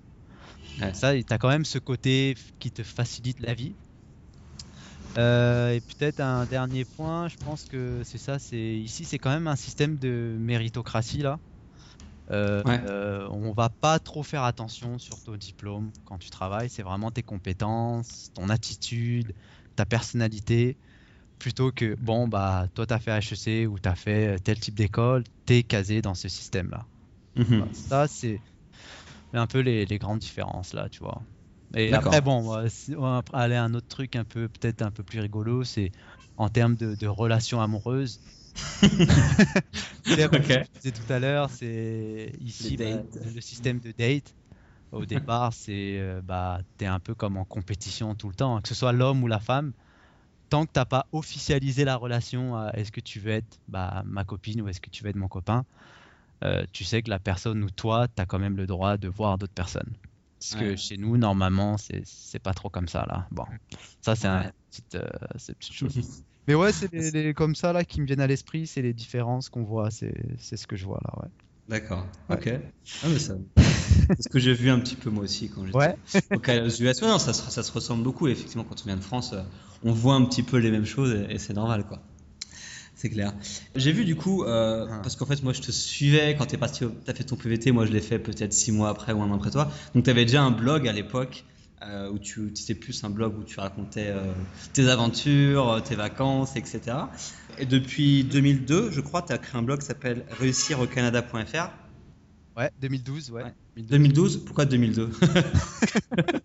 Ouais. Ça, tu as quand même ce côté qui te facilite la vie. Euh, et peut-être un dernier point, je pense que c'est ça, c'est ici c'est quand même un système de méritocratie là. Euh, Ouais. euh, on va pas trop faire attention sur ton diplôme quand tu travailles, c'est vraiment tes compétences, ton attitude, ta personnalité, plutôt que bon bah toi t'as fait HEC ou t'as fait tel type d'école, t'es casé dans ce système là. Mhm. Ça, c'est un peu les, les grandes différences là, tu vois. Et D'accord. après, bon, on va aller à un autre truc un peu, peut-être un peu plus rigolo, c'est en termes de, de relations amoureuses. <laughs> C'est comme Ok. je disais tout à l'heure, c'est ici bah, le système de date. Au départ, c'est euh, bah, t'es un peu comme en compétition tout le temps, hein, que ce soit l'homme ou la femme. Tant que t'as pas officialisé la relation, à est-ce que tu veux être bah, ma copine ou est-ce que tu veux être mon copain, euh, tu sais que la personne ou toi, tu as quand même le droit de voir d'autres personnes. Parce que chez nous, normalement, c'est pas trop comme ça là. Bon, ça c'est un Ouais. petite, euh, une petite chose. <laughs> Mais ouais, c'est comme ça là qui me viennent à l'esprit, c'est les différences qu'on voit, c'est c'est ce que je vois là. Ouais. D'accord. Ouais. Ok. Ah, mais ça... <laughs> c'est ce que j'ai vu un petit peu moi aussi quand j'étais Ouais. <laughs> aux US. Ouais, non, ça, se- ça se ressemble beaucoup. Effectivement, quand on vient de France, euh, on voit un petit peu les mêmes choses et, et c'est normal, quoi. C'est clair. J'ai vu du coup, euh, Ah. parce qu'en fait, moi, je te suivais quand t'es parti, au- t'as fait ton PVT. Moi, je l'ai fait peut-être six mois après ou un an après toi. Donc, t'avais déjà un blog à l'époque euh, où tu, c'était plus un blog où tu racontais euh, tes aventures, euh, tes vacances, etc. Et depuis 2002, je crois, tu as créé un blog qui s'appelle réussiraucanada.fr. Ouais, 2012, ouais. Ouais. 2012. 2012 Pourquoi 2002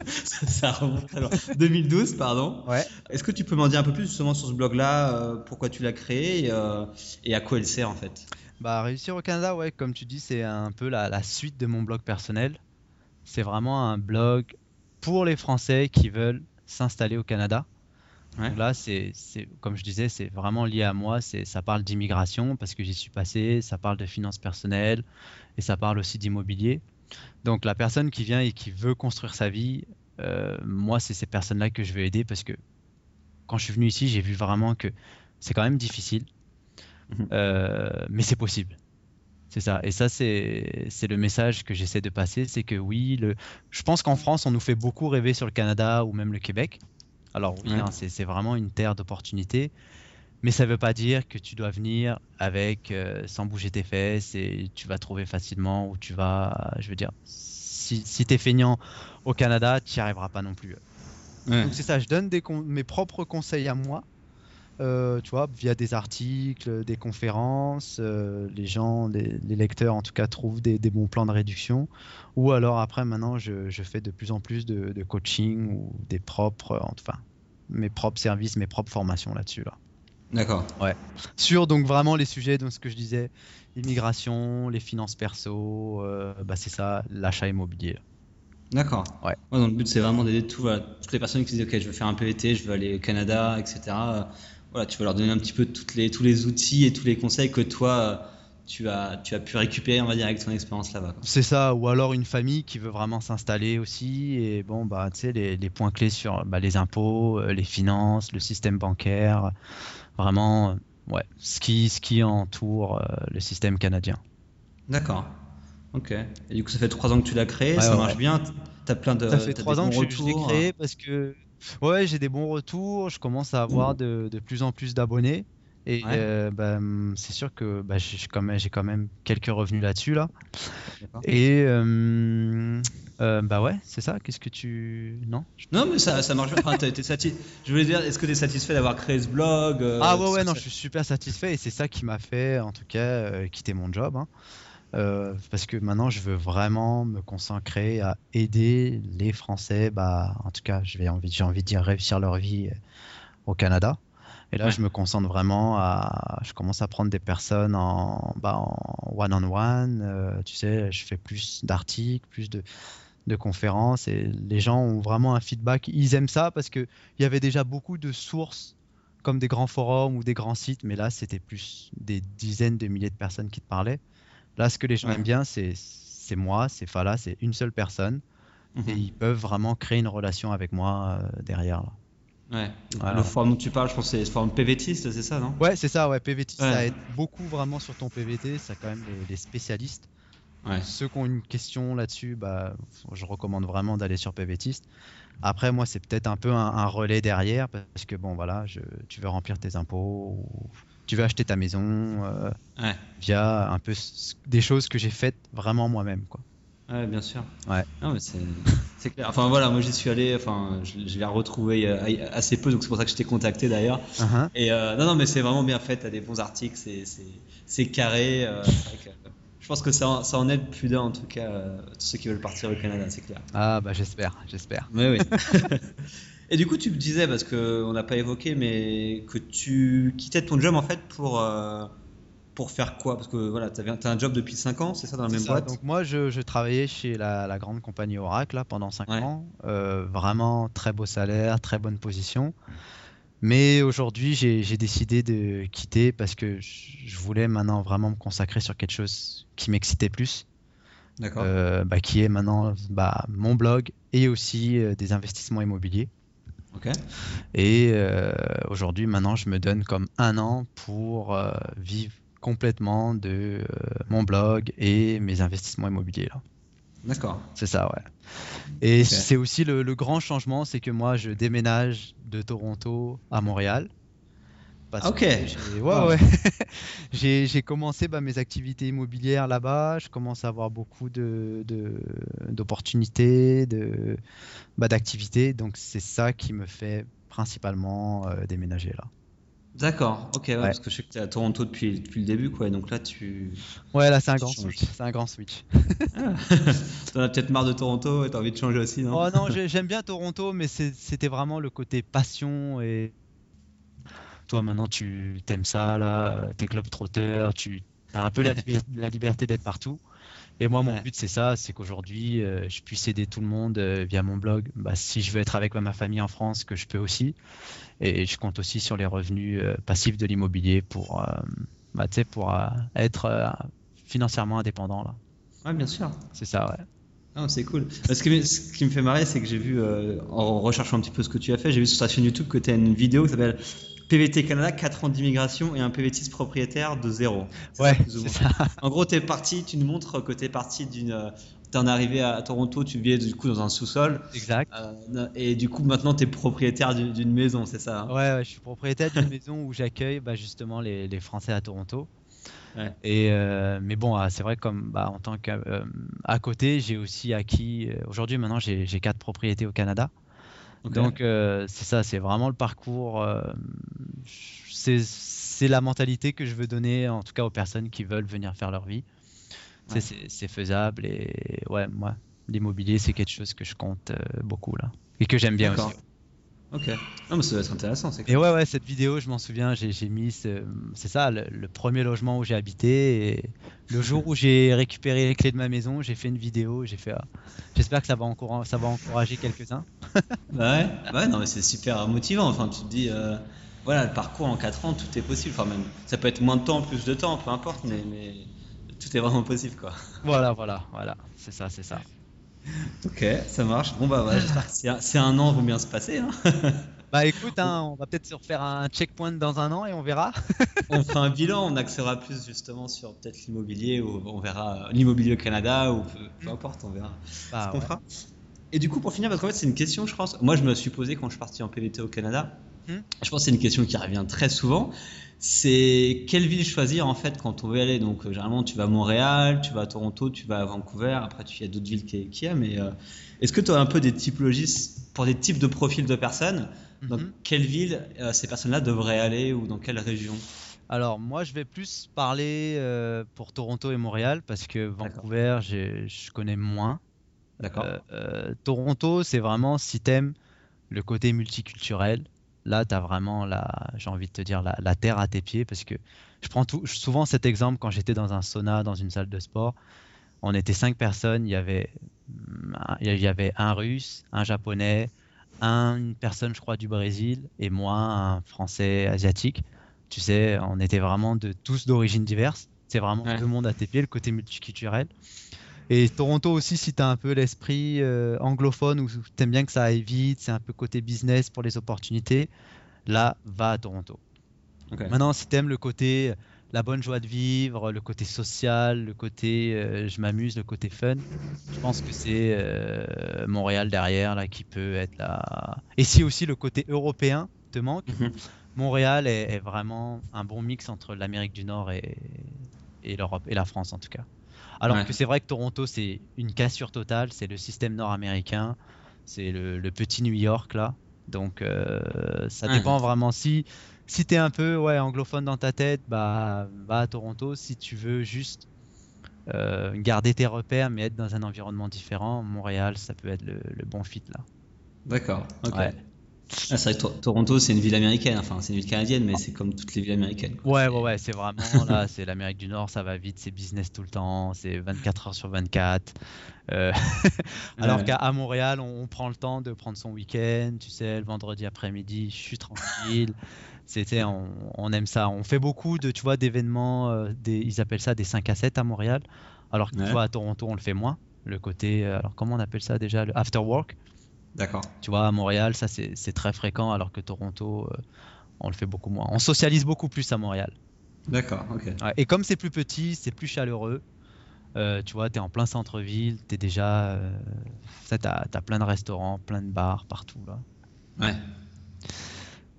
ça, <laughs> ça remonte très loin. 2012, pardon. Ouais. Est-ce que tu peux m'en dire un peu plus justement sur ce blog-là, euh, pourquoi tu l'as créé et, et à quoi il sert en fait? Bah, réussir au Canada, ouais, comme tu dis, c'est un peu la, la suite de mon blog personnel. C'est vraiment un blog pour les Français qui veulent s'installer au Canada. Ouais. Donc là, c'est, c'est, comme je disais, c'est vraiment lié à moi. C'est, ça parle d'immigration parce que j'y suis passé, ça parle de finances personnelles et ça parle aussi d'immobilier. Donc la personne qui vient et qui veut construire sa vie, euh, moi, c'est ces personnes-là que je veux aider parce que quand je suis venu ici, j'ai vu vraiment que c'est quand même difficile, Mhm. euh, mais c'est possible. C'est ça. Et ça, c'est, le message que j'essaie de passer, c'est que oui, le... je pense qu'en France, on nous fait beaucoup rêver sur le Canada ou même le Québec. Alors oui, Ouais. hein, c'est, vraiment une terre d'opportunités, mais ça ne veut pas dire que tu dois venir avec euh, sans bouger tes fesses et tu vas trouver facilement ou tu vas, je veux dire, si, si tu es feignant au Canada, tu n'y arriveras pas non plus. Ouais. Donc c'est ça, je donne des mes propres conseils à moi, euh, tu vois, via des articles, des conférences, euh, les gens, les, les lecteurs en tout cas trouvent des, des bons plans de réduction, ou alors après maintenant je, je fais de plus en plus de, de coaching ou des propres, enfin mes propres services, mes propres formations là-dessus là. D'accord. Sur donc vraiment les sujets, donc ce que je disais, l'immigration, les finances perso, euh, bah c'est ça, l'achat immobilier. D'accord. Ouais. donc le but c'est vraiment d'aider tout, voilà, toutes les personnes qui disent ok je veux faire un PVT, je veux aller au Canada, etc. Voilà, tu vas leur donner un petit peu toutes les, tous les outils et tous les conseils que toi tu as, tu as pu récupérer on va dire avec ton expérience là-bas. C'est ça, ou alors une famille qui veut vraiment s'installer aussi, et bon, bah, tu sais, les, les points clés sur bah, les impôts, euh, les finances, le système bancaire, vraiment, euh, ouais, ce qui, ce qui entoure euh, le système canadien. D'accord. Ok. Et du coup ça fait trois ans que tu l'as créé, Ouais, ça ouais, marche ouais. bien, t'as plein de Ça fait trois ans que je, l'ai créé parce que, ouais, j'ai des bons retours, je commence à avoir de, de plus en plus d'abonnés, et Ouais. euh, bah, hum, c'est sûr que bah, j'ai quand, même- j'ai quand même quelques revenus là-dessus, là. Et, euh, euh, bah ouais, c'est ça, qu'est-ce que tu... Non? Non mais ça, ça marche bien. Enfin, sati- Je voulais dire, est-ce que tu es satisfait d'avoir créé ce blog Ah ouais, ouais, non, je suis super satisfait et c'est ça qui m'a fait, en tout cas, quitter mon job. hein. Euh, parce que maintenant, je veux vraiment me consacrer à aider les Français, bah, en tout cas, envie, j'ai envie de dire réussir leur vie euh, au Canada. Et là, Ouais. je me concentre vraiment à. Je commence à prendre des personnes en bah, en one-on-one. euh, tu sais, je fais plus d'articles, plus de, de conférences et les gens ont vraiment un feedback. Ils aiment ça parce qu'il y avait déjà beaucoup de sources comme des grands forums ou des grands sites, mais là, c'était plus des dizaines de milliers de personnes qui te parlaient. Là, ce que les gens Ouais. aiment bien, c'est moi, c'est Fala, c'est une seule personne Mhm. et ils peuvent vraiment créer une relation avec moi euh, derrière. là. Ouais. Voilà. Le forum dont tu parles, je pense c'est le forum PVTiste, c'est ça, non? Ouais, c'est ça, ouais, PVT, ça Ouais. aide beaucoup vraiment sur ton PVT, ça quand même les, les spécialistes. Ouais. Ceux qui ont une question là-dessus, bah, je recommande vraiment d'aller sur PVTiste. Après, moi, c'est peut-être un peu un, un relais derrière parce que bon, voilà, je, tu veux remplir tes impôts ou tu veux acheter ta maison euh, Ouais. via un peu des choses que j'ai faites vraiment moi-même, quoi. Ouais, bien sûr. Ouais. C'est clair. Enfin voilà, moi j'y suis allé, enfin je, je l'ai retrouvé euh, assez peu, donc c'est pour ça que je t'ai contacté d'ailleurs. Uhum. Et euh, non, non, mais c'est vraiment bien fait, t'as des bons articles, c'est- carré. que, je pense que ça, en- ça en aide plus d'un en tout cas, tous ceux qui veulent partir au Canada, c'est clair. Ah bah j'espère, j'espère. Oui, oui. <laughs> Et du coup, tu me disais, parce qu'on n'a pas évoqué, mais que tu quittais ton job en fait pour, euh, pour faire quoi? Parce que voilà, tu as un job depuis 5 ans, c'est ça, dans la même ça. boîte? Donc moi, je, je travaillais chez la, la grande compagnie Oracle là, pendant 5 Ouais. ans. Euh, vraiment très beau salaire, très bonne position. Mais aujourd'hui, j'ai décidé de quitter parce que je voulais maintenant vraiment me consacrer sur quelque chose qui m'excitait plus, D'accord. euh, bah, qui est maintenant bah, mon blog et aussi euh, des investissements immobiliers. Et euh, aujourd'hui, maintenant, je me donne comme un an pour euh, vivre complètement de euh, mon blog et mes investissements immobiliers là. D'accord. C'est ça, ouais. Et c'est aussi le, le grand changement, c'est que moi, je déménage de Toronto à Montréal. Parce Ah, ok. j'ai- ouais, Wow. ouais. <laughs> commencé bah, mes activités immobilières là-bas. Je commence à avoir beaucoup de, de- d'opportunités, de, bah, d'activités. Donc, c'est ça qui me fait principalement euh, déménager là. D'accord. Ok, ouais, Ouais. parce que je sais que tu es à Toronto depuis, depuis le début, quoi. Donc là, tu Ouais, là, c'est un grand switch. C'est un grand switch. <laughs> en as peut-être marre de Toronto et tu as envie de changer aussi, non? Oh non, j'ai- j'aime bien Toronto, mais c'était vraiment le côté passion et toi maintenant tu t'aimes ça là, t'es club trotteur, tu as un peu la, liber- <laughs> la liberté d'être partout. Et moi mon Ouais. but c'est ça, c'est qu'aujourd'hui euh, je puisse aider tout le monde euh, via mon blog. Bah, si je veux être avec ma famille en France, que je peux aussi. Et je compte aussi sur les revenus euh, passifs de l'immobilier pour, bah, pour être financièrement indépendant là. Ouais, bien sûr. C'est ça, ouais. Ah, c'est cool. Parce que ce qui me fait marrer, c'est que j'ai vu, en recherchant un petit peu ce que tu as fait, j'ai vu sur ta chaîne YouTube que tu as une vidéo qui s'appelle PVT Canada, 4 ans d'immigration et un PVTiste propriétaire de zéro. Ouais, ça. En gros, tu es parti, tu nous montres que tu es parti d'une. euh, T'en es arrivé à Toronto, tu vivais du coup dans un sous-sol, Exact. euh, et du coup maintenant tu es propriétaire d'une maison, c'est ça hein? Ouais, ouais, je suis propriétaire d'une <laughs> maison où j'accueille bah, justement les, les Français à Toronto. Ouais. Et euh, mais bon, ah, c'est vrai comme bah, en tant qu'à euh, côté, j'ai aussi acquis. euh, Aujourd'hui, maintenant, j'ai j'ai quatre propriétés au Canada. Donc euh, c'est ça, c'est vraiment le parcours. euh, c'est c'est la mentalité que je veux donner, en tout cas aux personnes qui veulent venir faire leur vie. Ouais. C'est faisable et ouais, moi, l'immobilier, c'est quelque chose que je compte euh, beaucoup là et que j'aime bien aussi. Ok. Non, mais ça doit être intéressant, Et ouais, ouais, cette vidéo, je m'en souviens, j'ai mis, ce- c'est ça, le, le premier logement où j'ai habité. Et le <laughs> jour où j'ai récupéré les clés de ma maison, j'ai fait une vidéo. J'ai fait, ah, j'espère que ça va, ça va encourager quelques-uns. <laughs> Bah ouais, bah ouais, non, mais c'est super motivant. Enfin, tu te dis, euh, voilà, le parcours en 4 ans, tout est possible. Enfin, même, ça peut être moins de temps, plus de temps, peu importe, mais, mais tout est vraiment possible, quoi. Voilà, voilà, voilà, c'est ça, c'est ça. <laughs> Ok, ça marche. Bon, bah, ouais, j'espère que c'est un, an, vaut bien se passer. Hein. <laughs> Bah écoute, hein, on va peut-être se refaire un checkpoint dans un an et on verra. <laughs> on fera un bilan, on axera plus justement sur peut-être l'immobilier, ou on verra l'immobilier au Canada, ou peu, peu importe, on verra. Bah, ce qu'on ouais. fera. Et du coup, pour finir, parce qu'en fait, c'est une question, je pense. Moi, je me suis posé quand je suis parti en PVT au Canada. Hmm. Je pense que c'est une question qui revient très souvent. C'est quelle ville choisir en fait quand on veut y aller? Donc, euh, généralement, tu vas à Montréal, tu vas à Toronto, tu vas à Vancouver. Après, tu y a d'autres villes qui- qu'il y a. Mais euh, est-ce que tu as un peu des typologies pour des types de profils de personnes? Dans Mhm. quelle ville euh, ces personnes-là devraient aller ou dans quelle région? Alors moi, je vais plus parler pour Toronto et Montréal parce que Vancouver, je connais moins. D'accord. Toronto, c'est vraiment si t'aimes le côté multiculturel. Là, tu as vraiment la, j'ai envie de te dire, la, la terre à tes pieds parce que je prends tout, souvent cet exemple quand j'étais dans un sauna, dans une salle de sport. On était cinq personnes, il y avait, un- il y avait un russe, un japonais, un- une personne, je crois, du Brésil et moi, un français asiatique. Tu sais, on était vraiment de tous d'origines diverses. C'est vraiment Ouais. deux mondes à tes pieds, le côté multiculturel. Et Toronto aussi, si tu as un peu l'esprit euh, anglophone ou tu aimes bien que ça aille vite, c'est un peu côté business pour les opportunités, là, va à Toronto. Maintenant, si tu aimes le côté la bonne joie de vivre, le côté social, le côté euh, je m'amuse, le côté fun. Je pense que c'est euh, Montréal derrière là qui peut être là. Et si aussi le côté européen te manque, Mhm. Montréal est, est vraiment un bon mix entre l'Amérique du Nord et, et l'Europe et la France en tout cas. Alors Ouais. que c'est vrai que Toronto c'est une cassure totale, c'est le système nord-américain, c'est le, le petit New York là. Donc euh, ça Ouais. dépend vraiment si si t'es un peu ouais anglophone dans ta tête, bah va à Toronto. Si tu veux juste euh, garder tes repères mais être dans un environnement différent, Montréal ça peut être le, le bon fit là. D'accord. Ok. Ouais. Ah, c'est vrai que Tor- Toronto, c'est une ville américaine. Enfin, c'est une ville canadienne, mais c'est comme toutes les villes américaines. quoi. Ouais, ouais, ouais, c'est vraiment <laughs> là, c'est l'Amérique du Nord, ça va vite, c'est business tout le temps, c'est 24 heures sur 24. Euh, <laughs> alors Ouais. qu'à Montréal, on, on prend le temps de prendre son week-end, tu sais, le vendredi après-midi, je suis tranquille. C'était, on, on aime ça. On fait beaucoup de, tu vois, d'événements, euh, des, ils appellent ça des 5 à 7 à Montréal. Alors que tu Ouais. vois, à Toronto, on le fait moins. Le côté, euh, alors comment on appelle ça déjà, le after work? D'accord. Tu vois, à Montréal, ça c'est très fréquent, alors que Toronto, euh, on le fait beaucoup moins. On socialise beaucoup plus à Montréal. D'accord. Ok. Ouais, et comme c'est plus petit, c'est plus chaleureux. euh, tu vois, tu es en plein centre-ville, tu es déjà. Euh, ça, t'as, t'as plein de restaurants, plein de bars partout là. Ouais.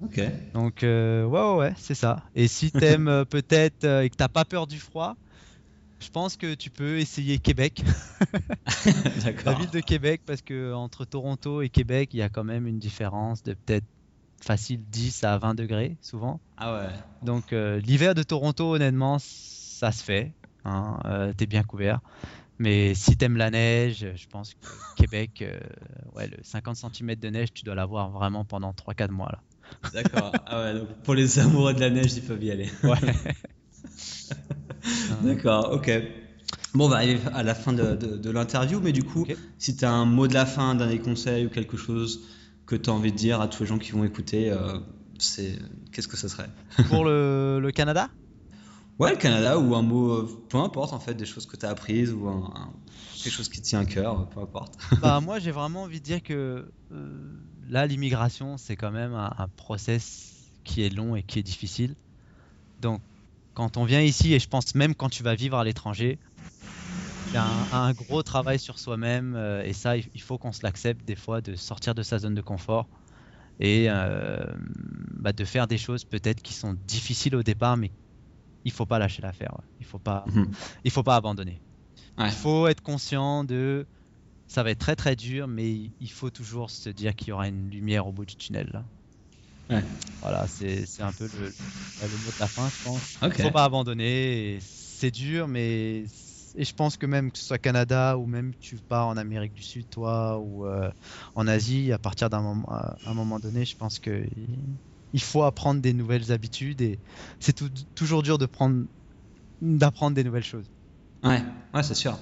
Ok. Donc, ouais, ouais, ouais, c'est ça. Et si t'aimes <laughs> peut-être et que t'as pas peur du froid, je pense que tu peux essayer Québec, <laughs> la ville de Québec, parce que entre Toronto et Québec, il y a quand même une différence de peut-être facile 10 à 20 degrés souvent. Ah ouais. Donc euh, l'hiver de Toronto, honnêtement, ça se fait. Hein, euh, T'es bien couvert. Mais si t'aimes la neige, je pense que Québec, euh, ouais, le 50 cm de neige, tu dois l'avoir vraiment pendant 3-4 mois. D'accord. Ah ouais. Donc pour les amoureux de la neige, ils peuvent y aller. Ouais. <laughs> D'accord. Ok. Bon, on va arriver à la fin de, de- de l'interview, mais du coup, si tu as un mot de la fin, un dernier conseil ou quelque chose que tu as envie de dire à tous les gens qui vont écouter, euh, c'est qu'est-ce que ce serait? <laughs> Pour le, le Canada? Ouais, le Canada ou un mot, euh, peu importe en fait, des choses que tu as apprises ou un- un- quelque chose qui tient à cœur, peu importe. <laughs> bah, Moi, j'ai vraiment envie de dire que euh, là, l'immigration, c'est quand même un, un process qui est long et qui est difficile. Donc, quand on vient ici, et je pense même quand tu vas vivre à l'étranger, il y a un, un gros travail sur soi-même. euh, et ça, il faut qu'on se l'accepte des fois, de sortir de sa zone de confort et euh, bah, de faire des choses peut-être qui sont difficiles au départ, mais il faut pas lâcher l'affaire. ouais. Il faut pas, Mhm. il faut pas abandonner. Ouais. Il faut être conscient de ça va être très très dur, mais il faut toujours se dire qu'il y aura une lumière au bout du tunnel. là. Ouais. Voilà, c'est un peu le, le mot de la fin, je pense. Il faut pas abandonner. C'est dur, mais et je pense que même que ce soit Canada ou même que tu pars en Amérique du Sud, toi, ou euh, en Asie, à partir d'un moment, un moment donné, je pense que il- faut apprendre des nouvelles habitudes et c'est toujours dur de prendre d'apprendre des nouvelles choses. Ouais, ouais, c'est sûr.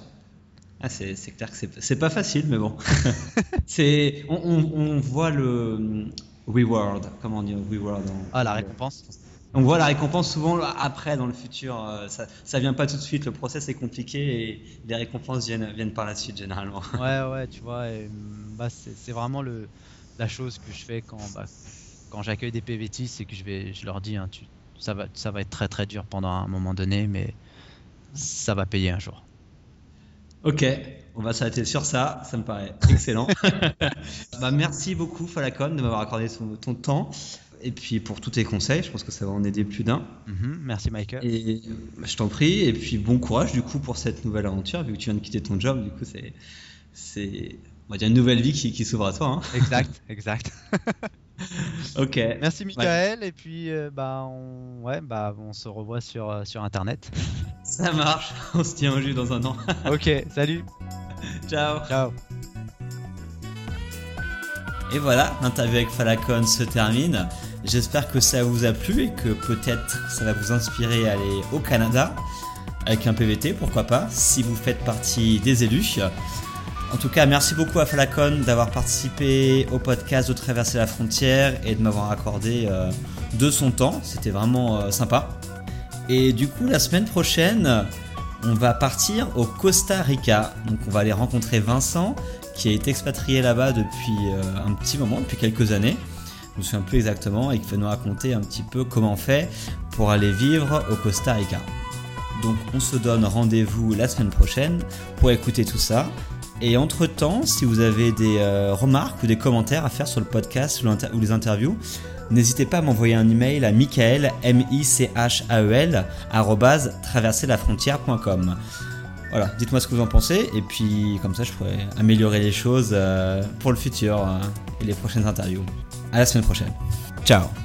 Ah, c'est clair que c'est pas facile, mais bon. <laughs> c'est on, on, on voit le reward, comment on dit reward en- Ah, la récompense. On voit la récompense souvent après dans le futur. euh, Ça, ça vient pas tout de suite. Le process est compliqué et les récompenses viennent, viennent par la suite généralement. <laughs> Ouais, ouais, tu vois, mm, bah, c'est c'est vraiment le, la chose que je fais quand, bah, quand j'accueille des PVT, c'est que je, vais, je leur dis, hein, tu, ça, va, ça va être très très dur pendant un moment donné, mais ça va payer un jour. Ok, on va s'arrêter sur ça. Ça me paraît <laughs> excellent. bah, merci beaucoup Falacon de m'avoir accordé ton, ton temps et puis pour tous tes conseils. Je pense que ça va en aider plus d'un. Mhm, merci Michael. Et bah, je t'en prie. Et puis bon courage du coup pour cette nouvelle aventure vu que tu viens de quitter ton job. Du coup c'est c'est on va dire une nouvelle vie qui, qui s'ouvre à toi. hein. Exact, <laughs> exact. Ok. Merci Michael, et puis euh, bah, on, ouais, bah, on se revoit sur, euh, sur Internet. Ça marche. <laughs> On se tient au jus dans un an. <laughs> ok, salut, Ciao. ciao. Et voilà, l'interview avec Falacon se termine. J'espère que ça vous a plu et que peut-être ça va vous inspirer à aller au Canada avec un PVT, pourquoi pas, si vous faites partie des élus. En tout cas, merci beaucoup à Falacon d'avoir participé au podcast de Traverser la frontière et de m'avoir accordé euh, de son temps. C'était vraiment euh, sympa. Et du coup, la semaine prochaine, on va partir au Costa Rica. Donc, on va aller rencontrer Vincent qui été expatrié là-bas depuis euh, un petit moment, depuis quelques années. je me souviens plus exactement, et qui va nous raconter un petit peu comment on fait pour aller vivre au Costa Rica. Donc on se donne rendez-vous la semaine prochaine pour écouter tout ça. Et entre-temps, si vous avez des euh, remarques ou des commentaires à faire sur le podcast ou, les interviews, n'hésitez pas à m'envoyer un email à michael, m i c h a e l traverserlafrontière.com. Voilà, dites-moi ce que vous en pensez et puis comme ça je pourrais améliorer les choses euh, pour le futur euh, et les prochaines interviews. À la semaine prochaine. Ciao